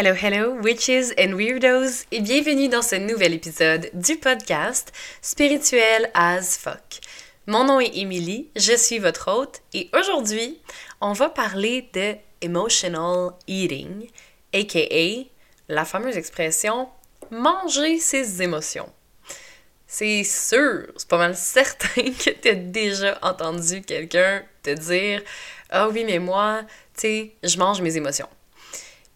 Hello, hello, witches and weirdos, et bienvenue dans ce nouvel épisode du podcast Spirituel as fuck. Mon nom est Emily, je suis votre hôte, et aujourd'hui, on va parler de emotional eating, aka la fameuse expression manger ses émotions. C'est sûr, c'est pas mal certain que tu as déjà entendu quelqu'un te dire Ah oui, mais moi, tu sais, je mange mes émotions.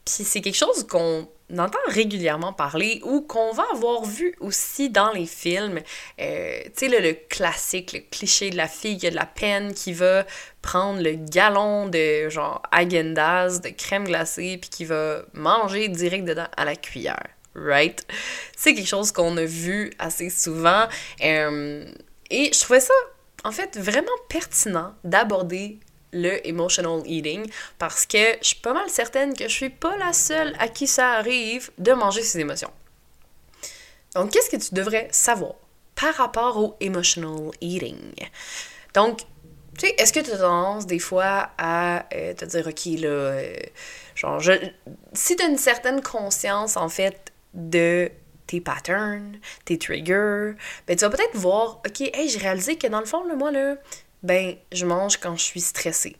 Puis c'est quelque chose qu'on entend régulièrement parler ou qu'on va avoir vu aussi dans les films. Euh, tu sais, le, classique, le cliché de la fille qui a de la peine, qui va prendre le galon de genre agendas, de crème glacée, puis qui va manger direct dedans à la cuillère. Right? C'est quelque chose qu'on a vu assez souvent. Euh, et je trouvais ça, en fait, vraiment pertinent d'aborder le emotional eating parce que je suis pas mal certaine que je suis pas la seule à qui ça arrive de manger ses émotions. Donc, qu'est-ce que tu devrais savoir par rapport au emotional eating? Donc, tu sais, est-ce que tu as tendance des fois à euh, te dire, OK, là, euh, genre, si tu as une certaine conscience, en fait, de tes patterns, tes triggers, ben tu vas peut-être voir, OK, hey, j'ai réalisé que dans le fond, là, moi, là, ben, je mange quand je suis stressée.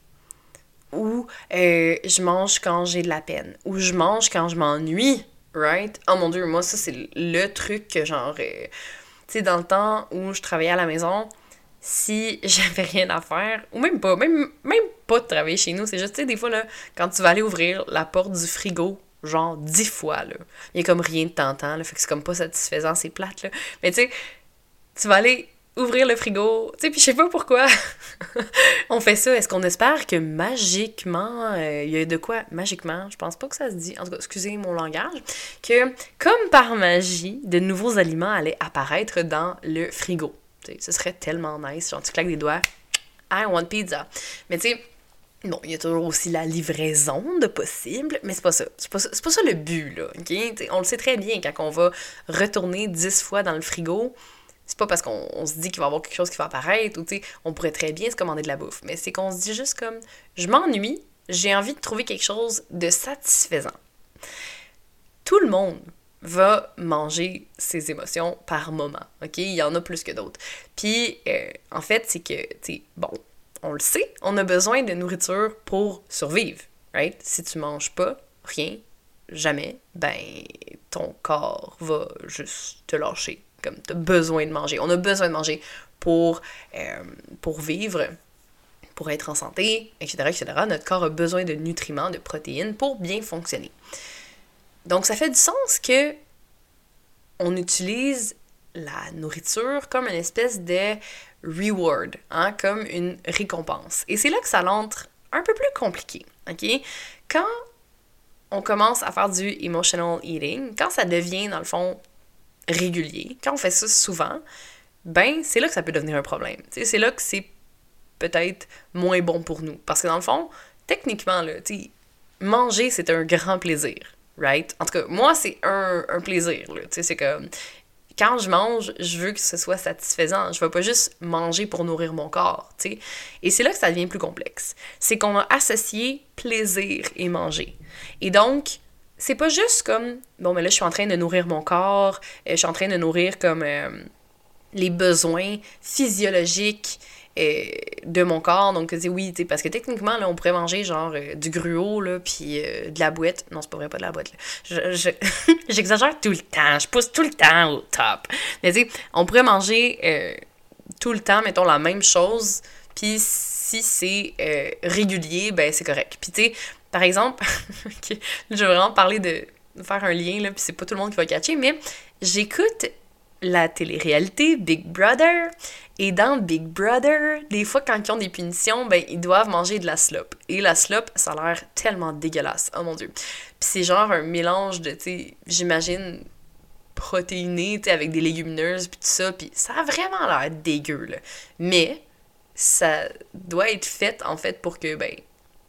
Ou euh, je mange quand j'ai de la peine. Ou je mange quand je m'ennuie, right? Oh mon dieu, moi, ça, c'est le truc que genre. Euh, tu sais, dans le temps où je travaillais à la maison, si j'avais rien à faire, ou même pas, même, même pas de travailler chez nous, c'est juste, tu sais, des fois, là, quand tu vas aller ouvrir la porte du frigo, genre dix fois, là, il y a comme rien de tentant, là, fait que c'est comme pas satisfaisant, c'est plate, là. Mais tu sais, tu vas aller ouvrir le frigo. Tu sais, puis je sais pas pourquoi on fait ça. Est-ce qu'on espère que magiquement, euh, il y a de quoi magiquement, je pense pas que ça se dit, en tout cas, excusez mon langage, que comme par magie, de nouveaux aliments allaient apparaître dans le frigo. Tu sais, ce serait tellement nice. Genre, tu claques des doigts, I want pizza. Mais tu sais, Bon, il y a toujours aussi la livraison de possible, mais c'est pas ça. C'est pas, ça, pas ça le but, là, OK? on le sait très bien quand on va retourner dix fois dans le frigo, c'est pas parce qu'on se dit qu'il va y avoir quelque chose qui va apparaître ou, tu sais, on pourrait très bien se commander de la bouffe. Mais c'est qu'on se dit juste comme, je m'ennuie, j'ai envie de trouver quelque chose de satisfaisant. Tout le monde va manger ses émotions par moment, OK? Il y en a plus que d'autres. Puis, euh, en fait, c'est que, tu sais, bon, on le sait, on a besoin de nourriture pour survivre, right? Si tu manges pas rien, jamais, ben, ton corps va juste te lâcher comme tu as besoin de manger. On a besoin de manger pour, euh, pour vivre, pour être en santé, etc., etc. Notre corps a besoin de nutriments, de protéines pour bien fonctionner. Donc, ça fait du sens que on utilise la nourriture comme une espèce de reward, hein, comme une récompense. Et c'est là que ça l'entre un peu plus compliqué, ok? Quand on commence à faire du emotional eating, quand ça devient, dans le fond, régulier, quand on fait ça souvent, ben c'est là que ça peut devenir un problème. C'est là que c'est peut-être moins bon pour nous. Parce que dans le fond, techniquement, là, manger, c'est un grand plaisir, right? En tout cas, moi, c'est un, un, plaisir. C'est comme, quand je mange, je veux que ce soit satisfaisant. Je veux pas juste manger pour nourrir mon corps, sais. Et c'est là que ça devient plus complexe. C'est qu'on a associé plaisir et manger. Et donc, c'est pas juste comme bon mais là je suis en train de nourrir mon corps, euh, je suis en train de nourrir comme euh, les besoins physiologiques euh, de mon corps. Donc oui, parce que techniquement là on pourrait manger genre du gruau là puis de la boîte. Non, c'est pas vrai pas de la boîte J'exagère tout le temps, je pousse tout le temps au top. Mais tu on pourrait manger tout le temps mettons la même chose puis si c'est régulier, ben c'est correct. Puis tu sais, par exemple, je vais vraiment parler de, faire un lien, là, puis c'est pas tout le monde qui va catcher, mais j'écoute la télé-réalité Big Brother. Et dans Big Brother, des fois, quand ils ont des punitions, ben, ils doivent manger de la slop. Et la slop, ça a l'air tellement dégueulasse. Oh mon dieu. Puis c'est genre un mélange de, tu sais, j'imagine, protéiné, tu sais, avec des légumineuses, puis tout ça. Puis ça a vraiment l'air dégueu, là. Mais ça doit être fait, en fait, pour que, ben,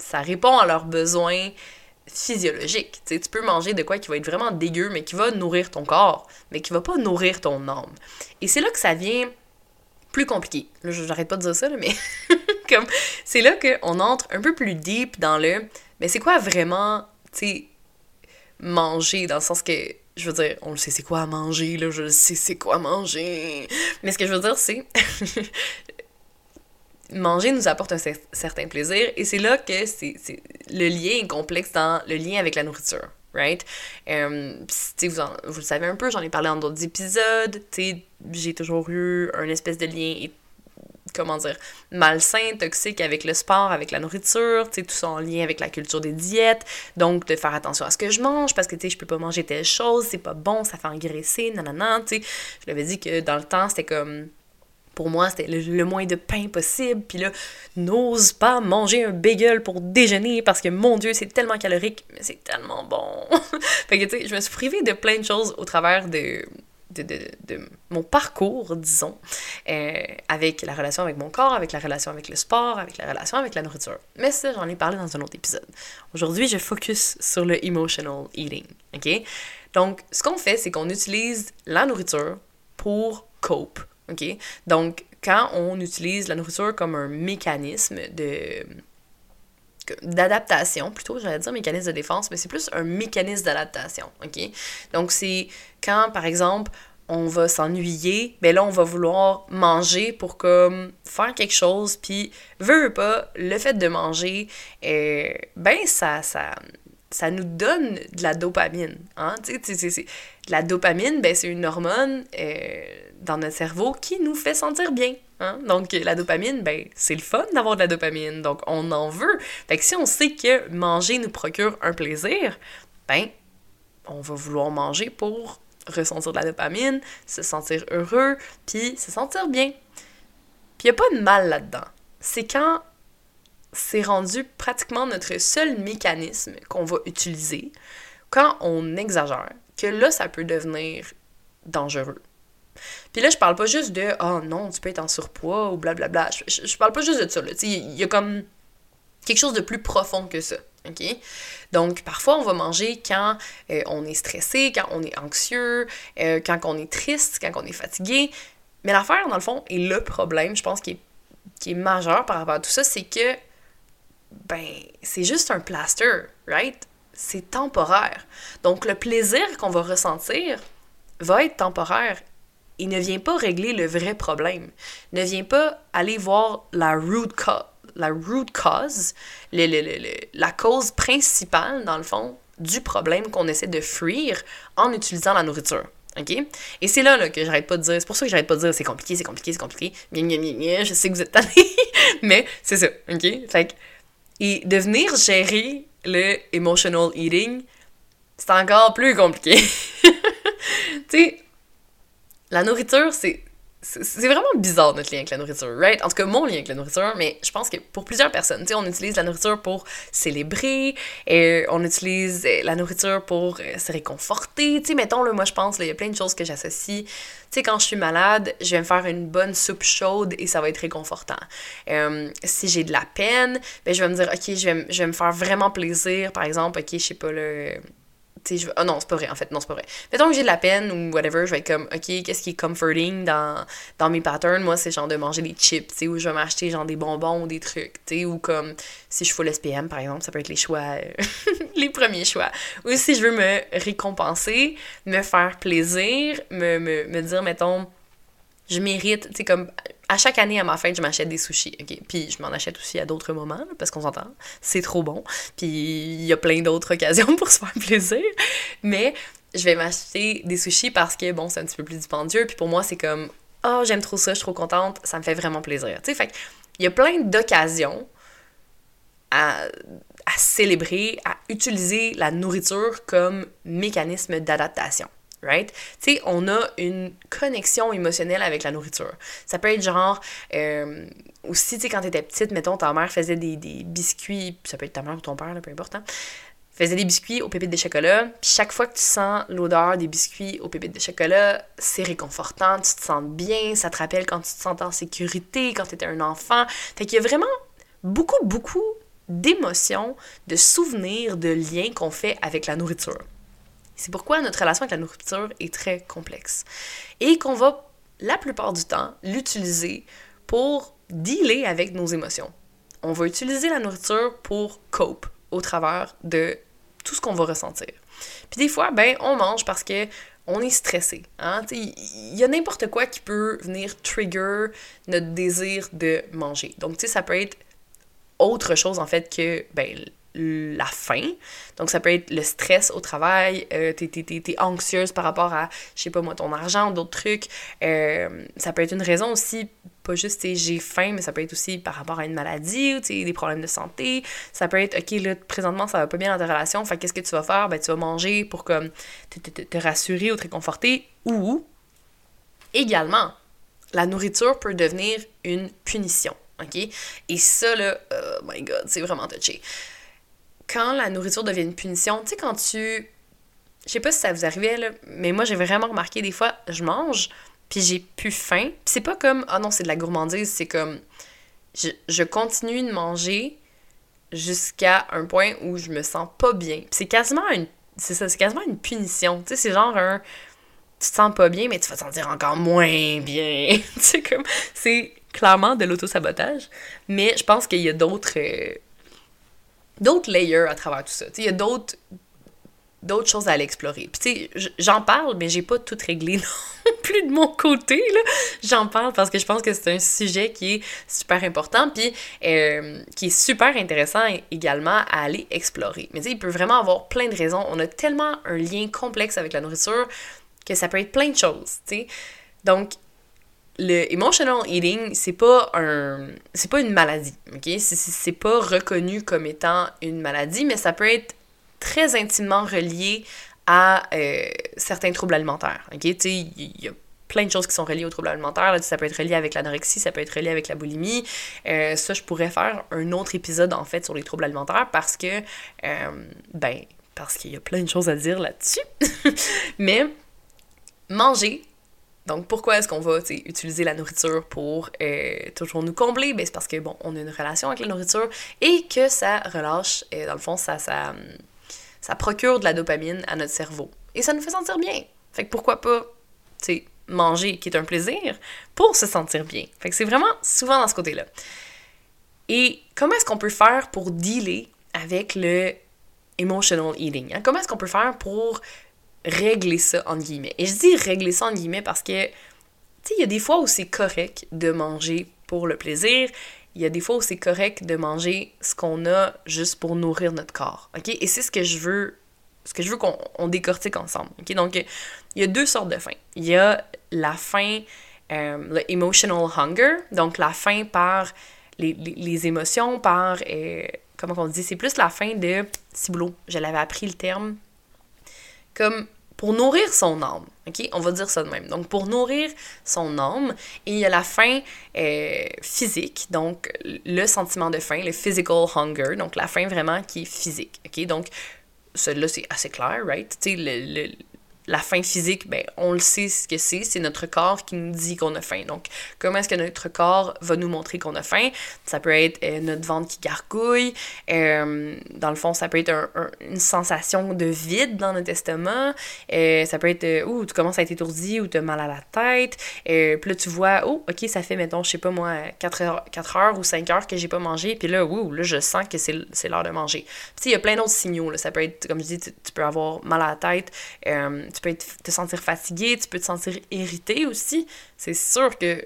ça répond à leurs besoins physiologiques. tu peux manger de quoi qui va être vraiment dégueu, mais qui va nourrir ton corps, mais qui va pas nourrir ton âme. Et c'est là que ça vient plus compliqué. Là, j'arrête pas de dire ça, mais c'est là qu'on entre un peu plus deep dans le mais c'est quoi vraiment, tu sais, manger, dans le sens que, je veux dire, on le sait c'est quoi manger, là, je le sais c'est quoi manger. Mais ce que je veux dire, c'est... manger nous apporte un certain plaisir, et c'est là que c'est le lien est complexe dans le lien avec la nourriture right? Um, vous, vous, le savez un peu, j'en ai parlé dans d'autres épisodes, j'ai toujours eu un espèce de lien, comment dire, malsain, toxique avec le sport, avec la nourriture, tout ça en lien avec la culture des diètes, donc de faire attention à ce que je mange, parce que, tu sais, je peux pas manger telle chose, c'est pas bon, ça fait engraisser, nanana, tu sais. Je l'avais dit que dans le temps, c'était comme pour moi, c'était le, moins de pain possible. Puis là, n'ose pas manger un bagel pour déjeuner parce que, mon Dieu, c'est tellement calorique, mais c'est tellement bon. fait que, tu sais, je me suis privée de plein de choses au travers de, de, de, mon parcours, disons, euh, avec la relation avec mon corps, avec la relation avec le sport, avec la relation avec la nourriture. Mais ça, j'en ai parlé dans un autre épisode. Aujourd'hui, je focus sur le emotional eating, OK? Donc, ce qu'on fait, c'est qu'on utilise la nourriture pour cope, OK? Donc, quand on utilise la nourriture comme un mécanisme de d'adaptation, plutôt, j'allais dire mécanisme de défense, mais c'est plus un mécanisme d'adaptation, OK? Donc, c'est quand, par exemple, on va s'ennuyer, ben là, on va vouloir manger pour comme faire quelque chose, puis, veut pas, le fait de manger, euh, ben, ça, ça, ça nous donne de la dopamine, hein? La dopamine, ben, c'est une hormone... Euh, dans notre cerveau qui nous fait sentir bien. Hein? Donc, la dopamine, ben, c'est le fun d'avoir de la dopamine. Donc, on en veut. Fait que si on sait que manger nous procure un plaisir, ben, on va vouloir manger pour ressentir de la dopamine, se sentir heureux, puis se sentir bien. Puis il a pas de mal là-dedans. C'est quand c'est rendu pratiquement notre seul mécanisme qu'on va utiliser, quand on exagère, que là, ça peut devenir dangereux. Puis là, je parle pas juste de oh non, tu peux être en surpoids ou blablabla. Je, je, parle pas juste de ça. Il y a comme quelque chose de plus profond que ça. OK? Donc, parfois, on va manger quand euh, on est stressé, quand on est anxieux, euh, quand on est triste, quand on est fatigué. Mais l'affaire, dans le fond, et le problème, je pense, qui est, qui est majeur par rapport à tout ça, c'est que, ben, c'est juste un plaster, right? C'est temporaire. Donc, le plaisir qu'on va ressentir va être temporaire il ne vient pas régler le vrai problème. Ne vient pas aller voir la root, la root cause, la cause principale, dans le fond, du problème qu'on essaie de fuir en utilisant la nourriture. Et c'est là, que j'arrête pas de dire. C'est pour ça que j'arrête pas de dire c'est compliqué, c'est compliqué, c'est compliqué. je sais que vous êtes tannés, mais c'est ça. Et de venir gérer le emotional eating, c'est encore plus compliqué. tu sais, la nourriture, c'est c'est vraiment bizarre notre lien avec la nourriture, right? En tout cas, mon lien avec la nourriture, mais je pense que pour plusieurs personnes, tu sais, on utilise la nourriture pour célébrer, et on utilise euh, la nourriture pour euh, se réconforter, tu sais, mettons, là, moi je pense, il y a plein de choses que j'associe. Tu sais, quand je suis malade, je vais me faire une bonne soupe chaude et ça va être réconfortant. Euh, si j'ai de la peine, ben je vais me dire, ok, je vais, je vais me faire vraiment plaisir, par exemple, ok, je sais pas, le je... oh non, c'est pas vrai, en fait, non, c'est pas vrai. Mettons que j'ai de la peine ou whatever, je vais être comme, ok, qu'est-ce qui est comforting dans, dans mes patterns? Moi, c'est genre de manger des chips, tu sais, ou je vais m'acheter genre des bonbons ou des trucs, tu sais, ou comme si je fais l'SPM, par exemple, ça peut être les choix, euh, les premiers choix. Ou si je veux me récompenser, me faire plaisir, me, me, me dire, mettons, je mérite, tu sais, comme à chaque année à ma fête, je m'achète des sushis? Puis je m'en achète aussi à d'autres moments, parce qu'on s'entend, c'est trop bon. Puis il y a plein d'autres occasions pour se faire plaisir. Mais je vais m'acheter des sushis parce que, bon, c'est un petit peu plus dispendieux. Puis pour moi, c'est comme, oh, j'aime trop ça, je suis trop contente, ça me fait vraiment plaisir. Tu sais, fait il y a plein d'occasions à célébrer, à utiliser la nourriture comme mécanisme d'adaptation right? Tu sais, on a une connexion émotionnelle avec la nourriture. Ça peut être genre, euh, aussi, tu sais, quand t'étais petite, mettons, ta mère faisait des, biscuits, ça peut être ta mère ou ton père, peu importe, hein, faisait des biscuits aux pépites de chocolat, chaque fois que tu sens l'odeur des biscuits aux pépites de chocolat, c'est réconfortant, tu te sens bien, ça te rappelle quand tu te sens en sécurité, quand tu étais un enfant. Fait qu'il y a vraiment beaucoup, beaucoup d'émotions, de souvenirs, de liens qu'on fait avec la nourriture. C'est pourquoi notre relation avec la nourriture est très complexe. Et qu'on va, la plupart du temps, l'utiliser pour dealer avec nos émotions. On va utiliser la nourriture pour cope au travers de tout ce qu'on va ressentir. Puis des fois, ben, on mange parce que on est stressé. Hein? Il y a n'importe quoi qui peut venir trigger notre désir de manger. Donc, tu ça peut être autre chose, en fait, que ben, la faim. Donc, ça peut être le stress au travail, euh, t'es, anxieuse par rapport à, je sais pas moi, ton argent d'autres trucs. Euh, ça peut être une raison aussi, pas juste j'ai faim, mais ça peut être aussi par rapport à une maladie ou des problèmes de santé. Ça peut être, OK, là, présentement, ça va pas bien dans ta relation, fait qu'est-ce que tu vas faire? Ben, tu vas manger pour comme te, te, te rassurer ou te réconforter. Ou, également, la nourriture peut devenir une punition. OK? Et ça, là, oh my god, c'est vraiment touché quand la nourriture devient une punition, tu sais, quand tu. Je sais pas si ça vous arrivait, là, mais moi, j'ai vraiment remarqué des fois, je mange, puis j'ai plus faim. Puis c'est pas comme, ah non, c'est de la gourmandise, c'est comme. Je, je, continue de manger jusqu'à un point où je me sens pas bien. C'est quasiment une. C'est ça, c'est quasiment une punition. Tu sais, c'est genre un. Tu te sens pas bien, mais tu vas te sentir encore moins bien. tu sais, comme. C'est clairement de l'auto-sabotage. Mais je pense qu'il y a d'autres. Euh, d'autres layers à travers tout ça. Il y a d'autres d'autres choses à aller explorer. Puis tu sais, j'en parle, mais j'ai pas tout réglé non plus de mon côté, là. J'en parle parce que je pense que c'est un sujet qui est super important, puis euh, qui est super intéressant également à aller explorer. Mais tu sais, il peut vraiment avoir plein de raisons. On a tellement un lien complexe avec la nourriture que ça peut être plein de choses, tu sais. Donc, le emotional eating, c'est pas un c'est pas une maladie, OK? C'est pas reconnu comme étant une maladie, mais ça peut être très intimement relié à euh, certains troubles alimentaires, OK? Tu il y a plein de choses qui sont reliées aux troubles alimentaires. ça peut être relié avec l'anorexie, ça peut être relié avec la boulimie. Euh, ça, je pourrais faire un autre épisode, en fait, sur les troubles alimentaires parce que, euh, ben, parce qu'il y a plein de choses à dire là-dessus. Mais manger, donc, pourquoi est-ce qu'on va utiliser la nourriture pour euh, toujours nous combler? Ben, c'est parce que, bon, on a une relation avec la nourriture et que ça relâche, et euh, dans le fond, ça, procure de la dopamine à notre cerveau. Et ça nous fait sentir bien. Fait que pourquoi pas, tu manger, qui est un plaisir, pour se sentir bien. Fait que c'est vraiment souvent dans ce côté-là. Et comment est-ce qu'on peut faire pour dealer avec le emotional eating? Hein? Comment est-ce qu'on peut faire pour régler ça, entre guillemets. Et je dis régler ça, entre guillemets, parce que, tu sais, il y a des fois où c'est correct de manger pour le plaisir. Il y a des fois où c'est correct de manger ce qu'on a juste pour nourrir notre corps. OK? Et c'est ce que je veux ce que je veux qu'on décortique ensemble. OK? Donc, il y a deux sortes de faim. Il y a la faim, euh, le emotional hunger, donc la faim par les, les, émotions, par, euh, comment on dit, c'est plus la faim de ciboulot. Je l'avais appris le terme comme pour nourrir son âme. OK? On va dire ça de même. Donc, pour nourrir son âme, il y a la faim euh, physique, donc le sentiment de faim, le physical hunger, donc la faim vraiment qui est physique. OK? Donc, celui-là, c'est assez clair, right? Tu sais, le, la faim physique, ben, on le sait ce que c'est, c'est notre corps qui nous dit qu'on a faim. Donc, comment est-ce que notre corps va nous montrer qu'on a faim? Ça peut être euh, notre ventre qui gargouille, euh, dans le fond, ça peut être une sensation de vide dans notre estomac, euh, ça peut être, ouh, tu commences à être étourdi ou tu as mal à la tête, puis là, tu vois, oh, ok, ça fait, mettons, je sais pas moi, 4 heures, 4 heures ou 5 heures que j'ai pas mangé, puis là, ouh, là, je sens que c'est l'heure de manger. Puis, il y a plein d'autres signaux, ça peut être, comme je dis, tu, tu peux avoir mal à la tête, tu peux te sentir fatigué, tu peux te sentir irrité aussi. C'est sûr que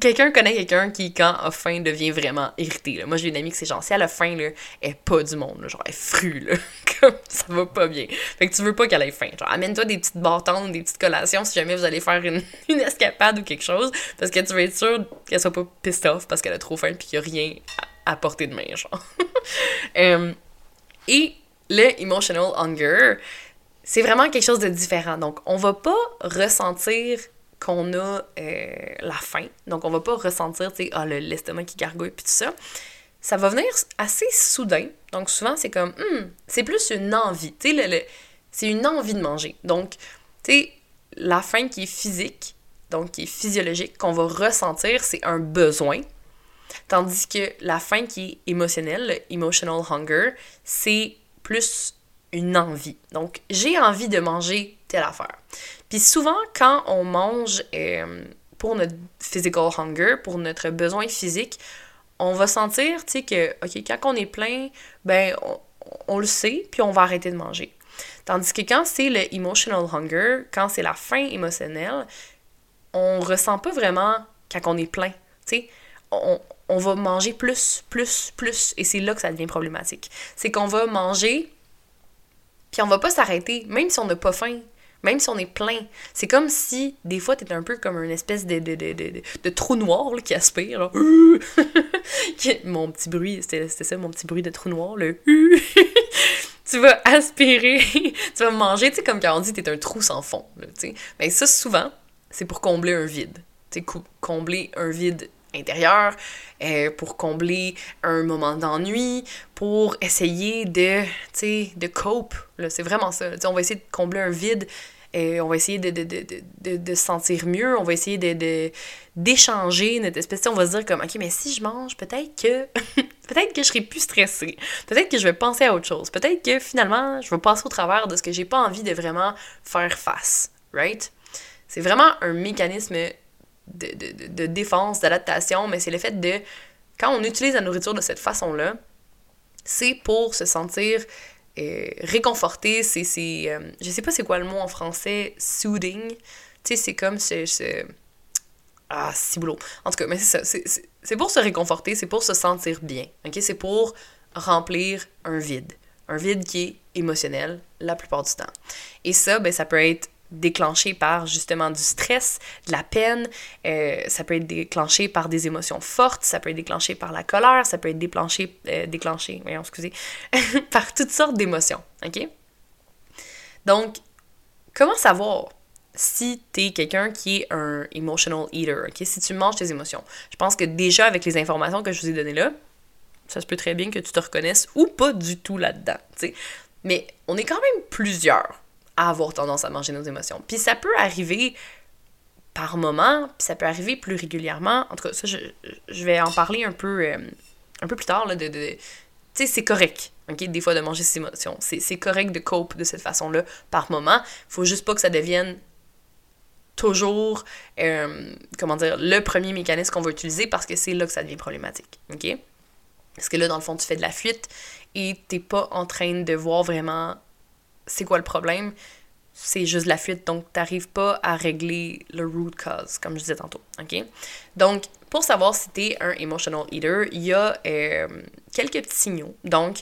quelqu'un connaît quelqu'un qui, quand a faim, devient vraiment irrité. Moi, j'ai une amie qui c'est genre, si elle a faim, là, elle est pas du monde. Genre, elle frue, là. Comme ça va pas bien. Fait que tu veux pas qu'elle ait faim. Genre, amène-toi des petites bâtons, des petites collations si jamais vous allez faire une, escapade ou quelque chose. Parce que tu veux être sûr qu'elle soit pas pissed off parce qu'elle a trop faim puis qu'il y a rien à, porter de main, genre. Euh, et le emotional hunger, c'est vraiment quelque chose de différent. Donc, on va pas ressentir qu'on a euh, la faim. Donc, on va pas ressentir, tu sais, ah, l'estomac qui gargouille puis tout ça. Ça va venir assez soudain. Donc, souvent, c'est comme, hmm, c'est plus une envie. Tu sais, le, c'est une envie de manger. Donc, tu sais, la faim qui est physique, donc qui est physiologique, qu'on va ressentir, c'est un besoin. Tandis que la faim qui est émotionnelle, le emotional hunger, c'est plus une envie. Donc, j'ai envie de manger telle affaire. Puis souvent, quand on mange euh, pour notre physical hunger, pour notre besoin physique, on va sentir, tu sais, que, OK, quand on est plein, ben, on, le sait, puis on va arrêter de manger. Tandis que quand c'est le emotional hunger, quand c'est la faim émotionnelle, on ressent pas vraiment quand on est plein. Tu sais, on, on va manger plus, plus, plus, et c'est là que ça devient problématique. C'est qu'on va manger, puis on va pas s'arrêter, même si on n'a pas faim, même si on est plein. C'est comme si, des fois, t'es un peu comme une espèce de, de, de, de, de trou noir là, qui aspire. Mon petit bruit, c'était ça, mon petit bruit de trou noir, le tu vas aspirer, tu vas manger, tu sais, comme quand on dit t'es un trou sans fond. Mais ça, souvent, c'est pour combler un vide. Tu sais, combler un vide intérieur, euh, pour combler un moment d'ennui, pour essayer de, tu sais, de cope. C'est vraiment ça. on va essayer de combler un vide, euh, on va essayer de, de, de, de, de se sentir mieux, on va essayer de, d'échanger notre espèce. on va se dire comme, ok, mais si je mange, peut-être que peut-être que je serai plus stressée. Peut-être que je vais penser à autre chose. Peut-être que finalement, je vais passer au travers de ce que j'ai pas envie de vraiment faire face. Right? C'est vraiment un mécanisme de, défense, d'adaptation, mais c'est le fait de, quand on utilise la nourriture de cette façon-là, c'est pour se sentir euh, réconforté, c'est, c'est euh, je sais pas c'est quoi le mot en français, soothing, tu sais, c'est comme ce, Ah, si boulot. En tout cas, mais c'est ça, c'est, pour se réconforter, c'est pour se sentir bien, ok? C'est pour remplir un vide, un vide qui est émotionnel la plupart du temps. Et ça, ben, ça peut être déclenché par justement du stress, de la peine, euh, ça peut être déclenché par des émotions fortes, ça peut être déclenché par la colère, ça peut être déclenché, euh, déclenché, excusez, par toutes sortes d'émotions, ok? Donc, comment savoir si t'es quelqu'un qui est un emotional eater, ok? Si tu manges tes émotions. Je pense que déjà avec les informations que je vous ai données là, ça se peut très bien que tu te reconnaisses ou pas du tout là-dedans, tu sais. Mais on est quand même plusieurs avoir tendance à manger nos émotions. Puis ça peut arriver par moment, puis ça peut arriver plus régulièrement. En tout cas, ça, je, vais en parler un peu, euh, un peu plus tard, là, de tu sais, c'est correct, OK, des fois, de manger ses émotions. C'est correct de cope de cette façon-là par moment. Faut juste pas que ça devienne toujours, euh, comment dire, le premier mécanisme qu'on va utiliser parce que c'est là que ça devient problématique, OK? Parce que là, dans le fond, tu fais de la fuite et t'es pas en train de voir vraiment c'est quoi le problème? C'est juste la fuite, donc t'arrives pas à régler le root cause, comme je disais tantôt, ok? Donc, pour savoir si t'es un emotional eater, il y a euh, quelques petits signaux. Donc,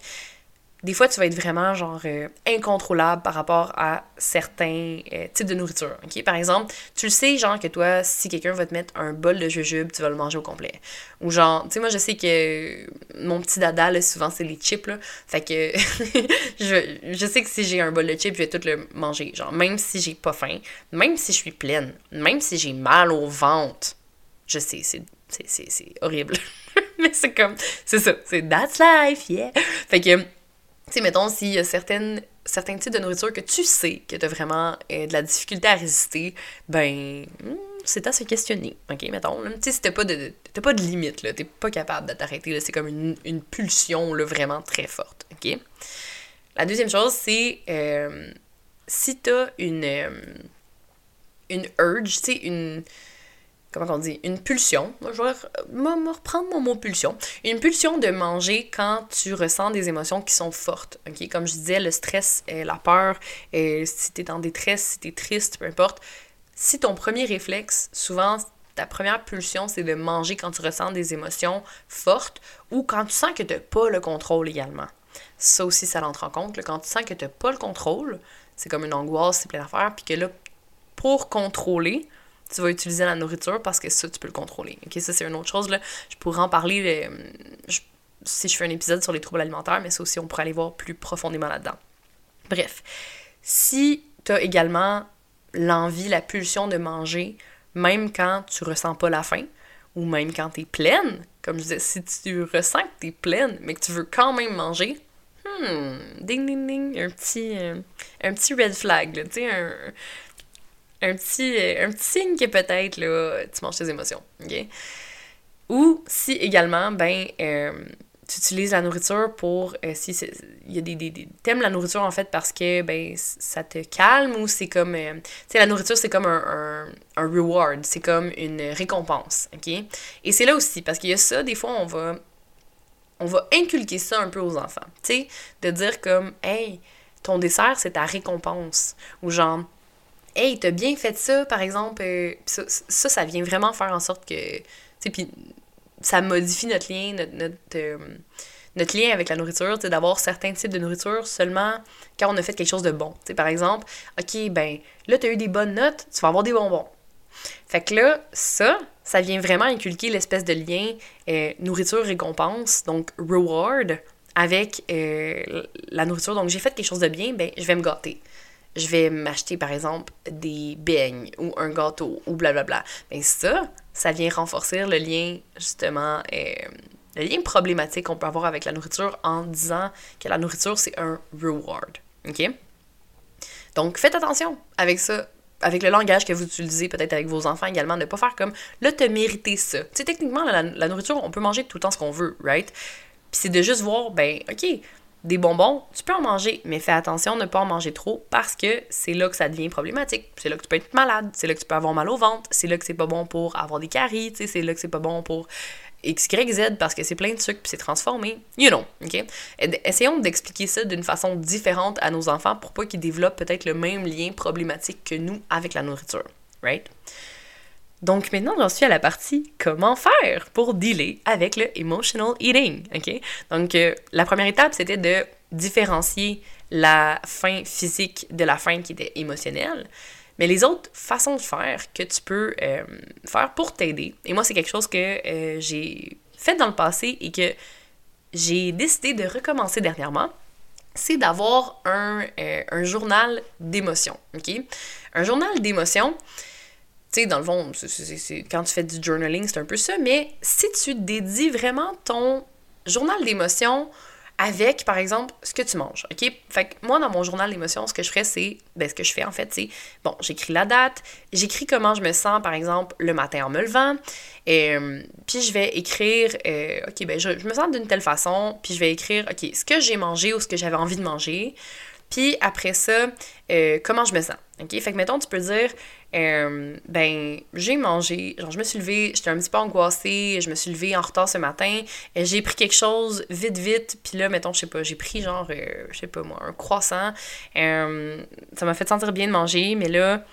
des fois, tu vas être vraiment, genre, euh, incontrôlable par rapport à certains euh, types de nourriture, OK? Par exemple, tu le sais, genre, que toi, si quelqu'un va te mettre un bol de jujube, tu vas le manger au complet. Ou genre, tu sais, moi, je sais que mon petit dada, souvent, c'est les chips, là. Fait que je, je sais que si j'ai un bol de chips, je vais tout le manger. Genre, même si j'ai pas faim, même si je suis pleine, même si j'ai mal au ventre. Je sais, c'est c'est horrible. Mais c'est comme, c'est ça, c'est that's life, yeah. Fait que tu sais, mettons, s'il y a certaines, certains types de nourriture que tu sais que tu as vraiment euh, de la difficulté à résister, ben, hmm, c'est à se questionner, ok, mettons. Tu sais, si t'as pas de, pas de limite, là, t'es pas capable de t'arrêter, c'est comme une, pulsion, là, vraiment très forte, ok? La deuxième chose, c'est euh, si t'as une, euh, une urge, tu une comment on dit, une pulsion. Je vais reprendre mon mot pulsion. Une pulsion de manger quand tu ressens des émotions qui sont fortes. ok? Comme je disais, le stress, et la peur, et si tu es en détresse, si tu es triste, peu importe. Si ton premier réflexe, souvent, ta première pulsion, c'est de manger quand tu ressens des émotions fortes ou quand tu sens que tu n'as pas le contrôle également. Ça aussi, ça rentre en compte. quand tu sens que tu n'as pas le contrôle, c'est comme une angoisse, c'est plein d'affaires, puis que là, pour contrôler, tu vas utiliser la nourriture parce que ça, tu peux le contrôler. Ça, c'est une autre chose. Là. Je pourrais en parler euh, si je fais un épisode sur les troubles alimentaires, mais ça aussi, on pourrait aller voir plus profondément là-dedans. Bref, si tu as également l'envie, la pulsion de manger, même quand tu ressens pas la faim, ou même quand tu es pleine, comme je disais, si tu ressens que tu es pleine, mais que tu veux quand même manger, hmm, ding ding ding, un petit, euh, un petit red flag, tu sais, un, un petit, un petit signe que peut-être là, tu manges tes émotions. ok? Ou si également, ben, euh, tu utilises la nourriture pour. Euh, si il y a des, des, T'aimes la nourriture en fait parce que ben, ça te calme ou c'est comme. Euh, tu sais, la nourriture c'est comme un, un, un reward, c'est comme une récompense. ok? Et c'est là aussi, parce qu'il y a ça, des fois on va. On va inculquer ça un peu aux enfants. Tu sais, de dire comme, hey, ton dessert, c'est ta récompense. Ou genre, hey, t'as bien fait ça, par exemple. Euh, ça, ça, vient vraiment faire en sorte que. Tu puis ça modifie notre lien, notre, euh, lien avec la nourriture, d'avoir certains types de nourriture seulement quand on a fait quelque chose de bon. par exemple, OK, ben là, tu as eu des bonnes notes, tu vas avoir des bonbons. Fait que là, ça, ça vient vraiment inculquer l'espèce de lien euh, nourriture-récompense, donc reward, avec la nourriture. Donc, j'ai fait quelque chose de bien, ben, je vais me gâter. Je vais m'acheter, par exemple, des beignes ou un gâteau ou blablabla. Mais ben, ça, ça vient renforcer le lien, justement, euh, le lien problématique qu'on peut avoir avec la nourriture en disant que la nourriture, c'est un reward. OK? Donc, faites attention avec ça, avec le langage que vous utilisez, peut-être avec vos enfants également, ne pas faire comme là, te mérité ça. Tu sais, techniquement, la, la, nourriture, on peut manger tout le temps ce qu'on veut, right? Puis c'est de juste voir, ben, OK, des bonbons, tu peux en manger, mais fais attention de ne pas en manger trop parce que c'est là que ça devient problématique. C'est là que tu peux être malade, c'est là que tu peux avoir mal au ventre, c'est là que c'est pas bon pour avoir des caries, c'est là que c'est pas bon pour X, Y, Z parce que c'est plein de sucre puis c'est transformé. You know, OK? Essayons d'expliquer ça d'une façon différente à nos enfants pour pas qu'ils développent peut-être le même lien problématique que nous avec la nourriture, right? Donc maintenant, j'en suis à la partie comment faire pour dealer avec le emotional eating, OK? Donc euh, la première étape, c'était de différencier la faim physique de la faim qui était émotionnelle. Mais les autres façons de faire que tu peux euh, faire pour t'aider, et moi c'est quelque chose que euh, j'ai fait dans le passé et que j'ai décidé de recommencer dernièrement, c'est d'avoir un, journal d'émotions, OK? Un journal d'émotions, dans le fond, quand tu fais du journaling, c'est un peu ça, mais si tu dédies vraiment ton journal d'émotions avec, par exemple, ce que tu manges, OK? Fait que moi, dans mon journal d'émotions, ce que je ferais, c'est, ben, ce que je fais, en fait, c'est, bon, j'écris la date, j'écris comment je me sens, par exemple, le matin en me levant, euh, puis je vais écrire, euh, OK, ben, je, me sens d'une telle façon, puis je vais écrire, OK, ce que j'ai mangé ou ce que j'avais envie de manger, puis après ça, euh, comment je me sens. OK? Fait que mettons, tu peux dire, euh, ben, j'ai mangé, genre, je me suis levée, j'étais un petit peu angoissée, je me suis levée en retard ce matin, et j'ai pris quelque chose vite, vite, puis là, mettons, je sais pas, j'ai pris genre, euh, je sais pas moi, un croissant. ça m'a fait sentir bien de manger, mais là,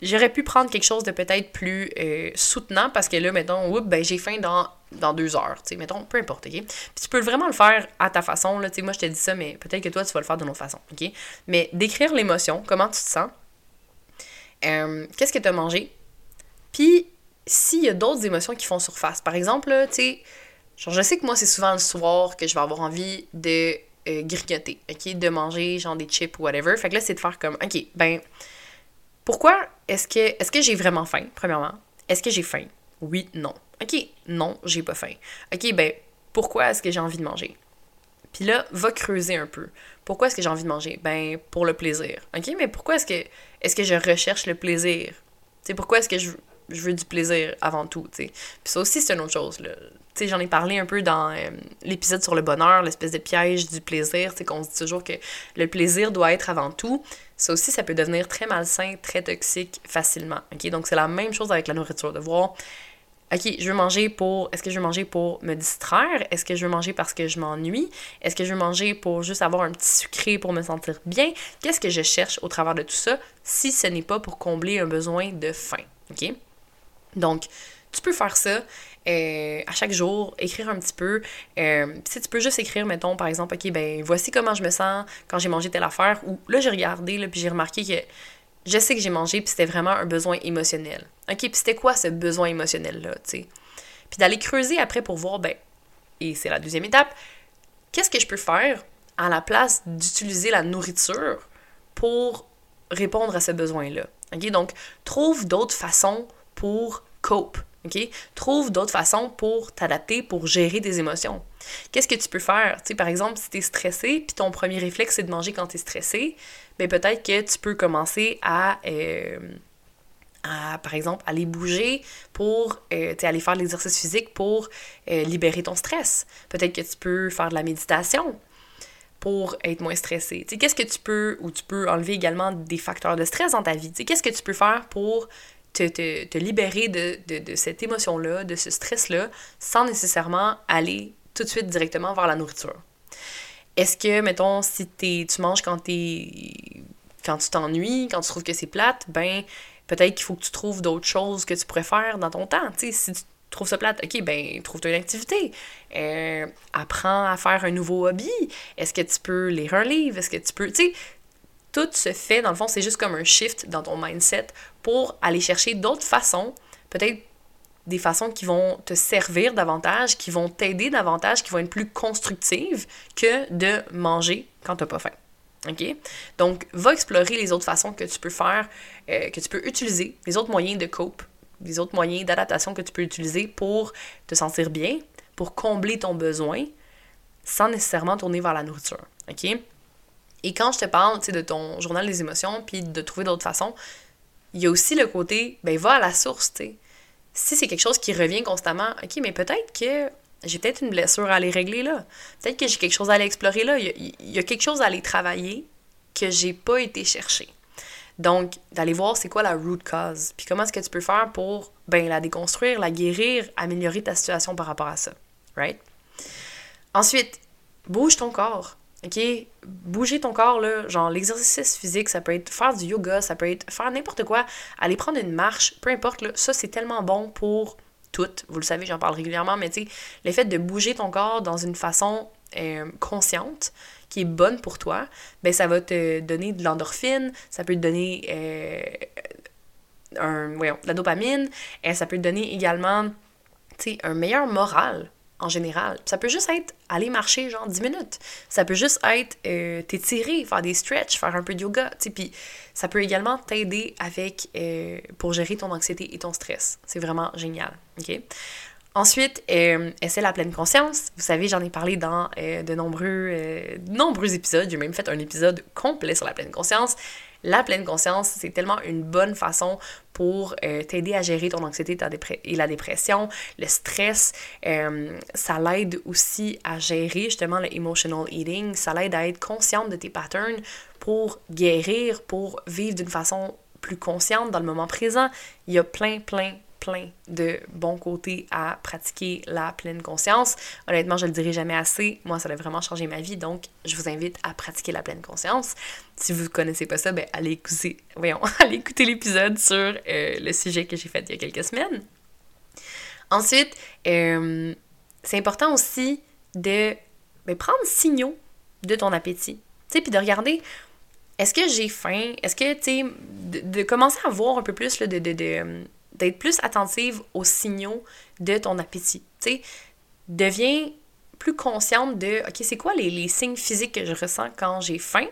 j'aurais pu prendre quelque chose de peut-être plus soutenant parce que là, mettons, oups, ben, j'ai faim dans dans deux heures, tu sais, mettons, peu importe, ok? Puis tu peux vraiment le faire à ta façon, là, tu sais, moi je te dis ça, mais peut-être que toi tu vas le faire d'une autre façon, ok? Mais d'écrire l'émotion, comment tu te sens, euh, qu'est-ce que tu as mangé, puis s'il y a d'autres émotions qui font surface, par exemple, tu sais, genre je sais que moi c'est souvent le soir que je vais avoir envie de euh, grignoter, ok? De manger genre des chips ou whatever, fait que là c'est de faire comme, ok, ben, pourquoi est-ce que, est-ce que j'ai vraiment faim, premièrement? Est-ce que j'ai faim? Oui, non. OK, non, j'ai pas faim. OK, ben, pourquoi est-ce que j'ai envie de manger? Puis là, va creuser un peu. Pourquoi est-ce que j'ai envie de manger? Ben, pour le plaisir. OK, mais pourquoi est-ce que, est-ce que je recherche le plaisir? Tu pourquoi est-ce que je, veux du plaisir avant tout, tu Puis ça aussi, c'est une autre chose, j'en ai parlé un peu dans euh, l'épisode sur le bonheur, l'espèce de piège du plaisir, qu'on se dit toujours que le plaisir doit être avant tout. Ça aussi, ça peut devenir très malsain, très toxique facilement, OK? Donc, c'est la même chose avec la nourriture, de voir OK, je veux manger pour. Est-ce que je veux manger pour me distraire? Est-ce que je veux manger parce que je m'ennuie? Est-ce que je veux manger pour juste avoir un petit sucré pour me sentir bien? Qu'est-ce que je cherche au travers de tout ça si ce n'est pas pour combler un besoin de faim? OK? Donc, tu peux faire ça euh, à chaque jour, écrire un petit peu. Euh, si tu peux juste écrire, mettons, par exemple, OK, ben voici comment je me sens quand j'ai mangé telle affaire, ou là, j'ai regardé, là, puis j'ai remarqué que je sais que j'ai mangé, puis c'était vraiment un besoin émotionnel. OK, puis c'était quoi ce besoin émotionnel-là? Puis d'aller creuser après pour voir, ben, et c'est la deuxième étape, qu'est-ce que je peux faire à la place d'utiliser la nourriture pour répondre à ce besoin-là? OK, donc trouve d'autres façons pour cope. OK? Trouve d'autres façons pour t'adapter, pour gérer tes émotions. Qu'est-ce que tu peux faire? Tu par exemple, si tu es stressé, puis ton premier réflexe, c'est de manger quand tu es stressé, mais peut-être que tu peux commencer à, euh, à, par exemple, aller bouger pour, euh, aller faire de l'exercice physique pour euh, libérer ton stress. Peut-être que tu peux faire de la méditation pour être moins stressé. Qu'est-ce que tu peux, ou tu peux enlever également des facteurs de stress dans ta vie? Qu'est-ce que tu peux faire pour te, te, te libérer de, de, de cette émotion-là, de ce stress-là, sans nécessairement aller tout de suite directement vers la nourriture? Est-ce que, mettons, si tu manges quand t'es quand tu t'ennuies, quand tu trouves que c'est plate, ben peut-être qu'il faut que tu trouves d'autres choses que tu pourrais faire dans ton temps. si tu trouves ça plate, ok, ben trouve-toi une activité. Euh, apprends à faire un nouveau hobby. Est-ce que tu peux lire un livre? Est-ce que tu peux. Tu sais, tout se fait, dans le fond, c'est juste comme un shift dans ton mindset pour aller chercher d'autres façons, peut-être des façons qui vont te servir davantage, qui vont t'aider davantage, qui vont être plus constructives que de manger quand t'as pas faim. OK? Donc, va explorer les autres façons que tu peux faire, euh, que tu peux utiliser, les autres moyens de cope, les autres moyens d'adaptation que tu peux utiliser pour te sentir bien, pour combler ton besoin, sans nécessairement tourner vers la nourriture. OK? Et quand je te parle de ton journal des émotions, puis de trouver d'autres façons, il y a aussi le côté, ben va à la source, tu. Si c'est quelque chose qui revient constamment, ok, mais peut-être que j'ai peut-être une blessure à aller régler là. Peut-être que j'ai quelque chose à aller explorer là. Il y, a, quelque chose à aller travailler que j'ai pas été chercher. Donc, d'aller voir c'est quoi la root cause, puis comment est-ce que tu peux faire pour ben, la déconstruire, la guérir, améliorer ta situation par rapport à ça. Right? Ensuite, bouge ton corps. OK? Bouger ton corps, là, genre l'exercice physique, ça peut être faire du yoga, ça peut être faire n'importe quoi, aller prendre une marche, peu importe, là, ça c'est tellement bon pour tout. Vous le savez, j'en parle régulièrement, mais tu sais, le fait de bouger ton corps dans une façon euh, consciente, qui est bonne pour toi, ben ça va te donner de l'endorphine, ça peut te donner euh, un, voyons, de la dopamine, et ça peut te donner également, un meilleur moral en général. Ça peut juste être aller marcher genre 10 minutes. Ça peut juste être euh, t'étirer, faire des stretches, faire un peu de yoga. Puis ça peut également t'aider avec euh, pour gérer ton anxiété et ton stress. C'est vraiment génial. Ensuite, euh, essaie la pleine conscience. Vous savez, j'en ai parlé dans de nombreux épisodes. J'ai même fait un épisode complet sur la pleine conscience. La pleine conscience, c'est tellement une bonne façon pour euh, t'aider à gérer ton anxiété et la dépression, le stress. Euh, ça l'aide aussi à gérer justement le emotional eating. Ça l'aide à être consciente de tes patterns pour guérir, pour vivre d'une façon plus consciente dans le moment présent. Il y a plein, plein, plein de bons côtés à pratiquer la pleine conscience. Honnêtement, je le dirai jamais assez. Moi, ça a vraiment changé ma vie, donc je vous invite à pratiquer la pleine conscience. Si vous ne connaissez pas ça, ben, allez écouter, voyons, allez écouter l'épisode sur euh, le sujet que j'ai fait il y a quelques semaines. Ensuite, euh, c'est important aussi de ben, prendre signaux de ton appétit. Tu sais, puis de regarder est-ce que j'ai faim? Est-ce que, tu de, commencer à voir un peu plus de, de, d'être plus attentive aux signaux de ton appétit. Tu deviens plus consciente de, OK, c'est quoi les, les, signes physiques que je ressens quand j'ai faim?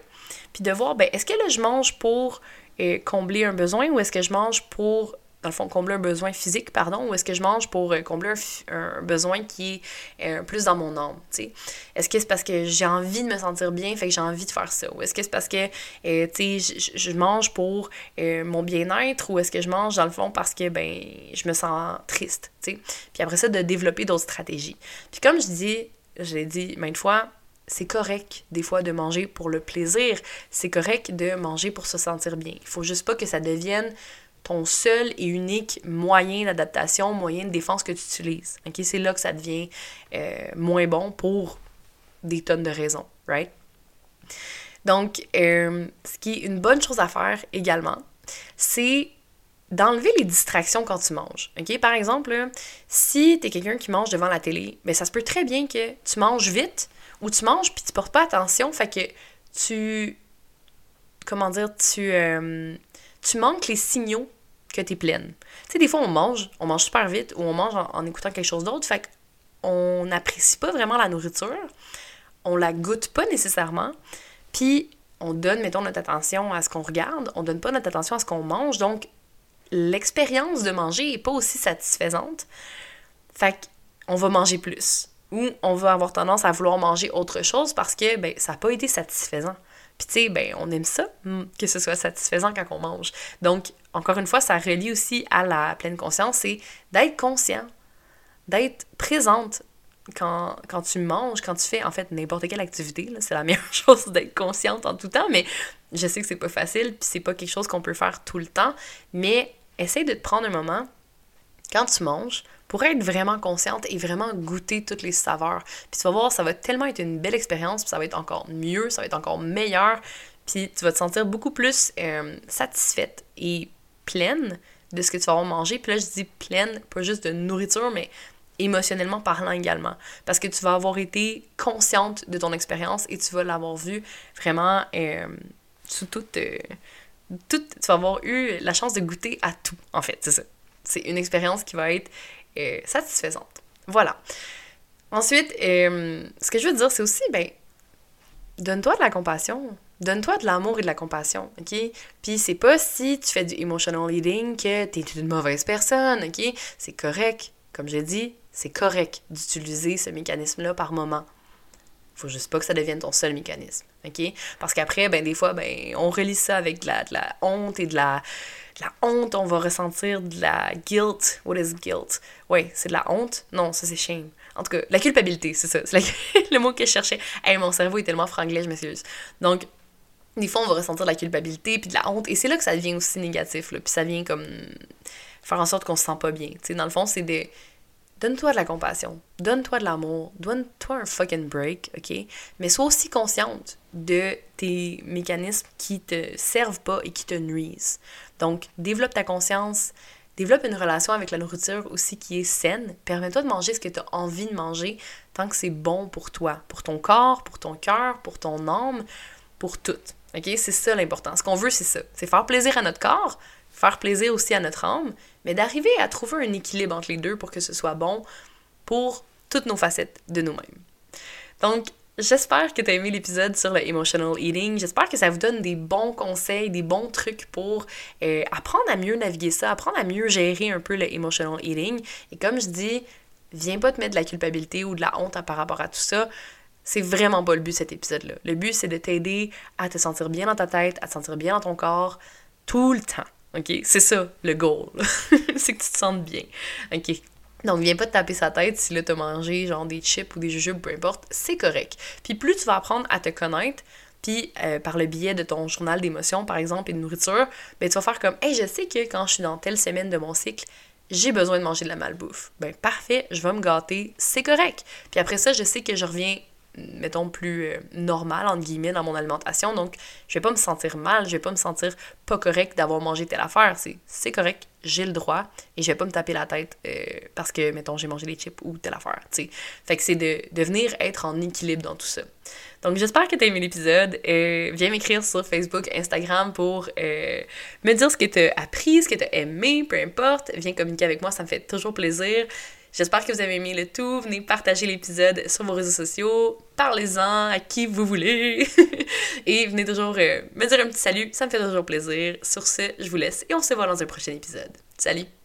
Puis de voir, ben, est-ce que là, je mange pour euh, combler un besoin ou est-ce que je mange pour dans le fond, combler un besoin physique, pardon, ou est-ce que je mange pour euh, combler un, besoin qui est euh, plus dans mon âme, tu sais? Est-ce que c'est parce que j'ai envie de me sentir bien, fait que j'ai envie de faire ça? Ou est-ce que c'est parce que, euh, tu sais, je, mange pour mon bien-être, ou est-ce que je mange, dans le fond, parce que, ben, je me sens triste, tu sais? Puis après ça, de développer d'autres stratégies. Puis comme je dis, je l'ai dit maintes fois, c'est correct des fois de manger pour le plaisir, c'est correct de manger pour se sentir bien. Il faut juste pas que ça devienne ton seul et unique moyen d'adaptation, moyen de défense que tu utilises. C'est là que ça devient euh, moins bon pour des tonnes de raisons, right? Donc, euh, ce qui est une bonne chose à faire également, c'est d'enlever les distractions quand tu manges. Par exemple, si tu es quelqu'un qui mange devant la télé, mais ben, ça se peut très bien que tu manges vite ou tu manges puis tu portes pas attention, fait que tu comment dire, tu euh, tu manques les signaux que tu es pleine. Tu sais, des fois, on mange, on mange super vite ou on mange en, écoutant quelque chose d'autre, fait qu'on n'apprécie pas vraiment la nourriture, on la goûte pas nécessairement, puis on donne, mettons, notre attention à ce qu'on regarde, on donne pas notre attention à ce qu'on mange, donc l'expérience de manger est pas aussi satisfaisante. Fait qu'on va manger plus. Ou on va avoir tendance à vouloir manger autre chose parce que ben, ça n'a pas été satisfaisant. Puis tu sais, ben, on aime ça, hmm, que ce soit satisfaisant quand on mange. Donc, encore une fois, ça relie aussi à la pleine conscience, c'est d'être conscient, d'être présente quand, quand, tu manges, quand tu fais en fait n'importe quelle activité. C'est la meilleure chose d'être consciente en tout temps, mais je sais que c'est pas facile, puis c'est pas quelque chose qu'on peut faire tout le temps. Mais essaye de te prendre un moment quand tu manges pour être vraiment consciente et vraiment goûter toutes les saveurs. Puis tu vas voir, ça va tellement être une belle expérience, puis ça va être encore mieux, ça va être encore meilleur, puis tu vas te sentir beaucoup plus euh, satisfaite et pleine de ce que tu vas avoir mangé. Puis là, je dis pleine, pas juste de nourriture, mais émotionnellement parlant également. Parce que tu vas avoir été consciente de ton expérience et tu vas l'avoir vu vraiment euh, sous toute, euh, toute... Tu vas avoir eu la chance de goûter à tout, en fait, c'est ça. C'est une expérience qui va être euh, satisfaisante. Voilà. Ensuite, ce que je veux dire, c'est aussi, ben, donne-toi de la compassion. Donne-toi de l'amour et de la compassion, OK? Puis c'est pas si tu fais du emotional eating que t'es une mauvaise personne, OK? C'est correct. Comme j'ai dit, c'est correct d'utiliser ce mécanisme-là par moment. Faut juste pas que ça devienne ton seul mécanisme, OK? Parce qu'après, ben des fois, ben on relie ça avec de la honte et de la, la honte, on va ressentir de la guilt. What is guilt? Oui, c'est de la honte? Non, ça c'est shame. En tout cas, la culpabilité, c'est ça. C'est le mot que je cherchais. Hey, mon cerveau est tellement franglais, je m'excuse. Donc, des fois, on va ressentir de la culpabilité puis de la honte. Et c'est là que ça devient aussi négatif. Là. Puis ça vient comme faire en sorte qu'on se sent pas bien. sais, dans le fond, c'est de Donne-toi de la compassion, donne-toi de l'amour, donne-toi un fucking break, ok? Mais sois aussi consciente de tes mécanismes qui te servent pas et qui te nuisent. Donc, développe ta conscience, développe une relation avec la nourriture aussi qui est saine. Permets-toi de manger ce que tu as envie de manger tant que c'est bon pour toi, pour ton corps, pour ton cœur, pour ton âme, pour tout. OK? C'est ça l'important. Ce qu'on veut, c'est ça. C'est faire plaisir à notre corps, faire plaisir aussi à notre âme, mais d'arriver à trouver un équilibre entre les deux pour que ce soit bon pour toutes nos facettes de nous-mêmes. Donc, j'espère que tu as aimé l'épisode sur le emotional eating. J'espère que ça vous donne des bons conseils, des bons trucs pour euh, apprendre à mieux naviguer ça, apprendre à mieux gérer un peu le emotional eating. Et comme je dis, viens pas te mettre de la culpabilité ou de la honte par rapport à tout ça. C'est vraiment pas le but cet épisode-là. Le but, c'est de t'aider à te sentir bien dans ta tête, à te sentir bien dans ton corps, tout le temps. OK? C'est ça, le goal. c'est que tu te sentes bien. OK? Donc, viens pas te taper sa tête si là, t'as mangé genre des chips ou des jujubes, peu importe, c'est correct. Puis plus tu vas apprendre à te connaître, puis euh, par le biais de ton journal d'émotions, par exemple, et de nourriture, ben tu vas faire comme « Hey, je sais que quand je suis dans telle semaine de mon cycle, j'ai besoin de manger de la malbouffe. Ben parfait, je vais me gâter, c'est correct. Puis après ça, je sais que je reviens mettons, plus euh, normal, entre guillemets, dans mon alimentation. Donc, je vais pas me sentir mal, je vais pas me sentir pas correct d'avoir mangé telle affaire. C'est correct, j'ai le droit et je vais pas me taper la tête euh, parce que, mettons, j'ai mangé des chips ou telle affaire. Fait que c'est de, de venir être en équilibre dans tout ça. Donc, j'espère que tu as aimé l'épisode. Euh, viens m'écrire sur Facebook, Instagram pour me dire ce que tu as appris, ce que tu as aimé, peu importe. Viens communiquer avec moi, ça me fait toujours plaisir. J'espère que vous avez aimé le tout. Venez partager l'épisode sur vos réseaux sociaux. Parlez-en à qui vous voulez. et venez toujours euh, me dire un petit salut. Ça me fait toujours plaisir. Sur ce, je vous laisse et on se voit dans un prochain épisode. Salut!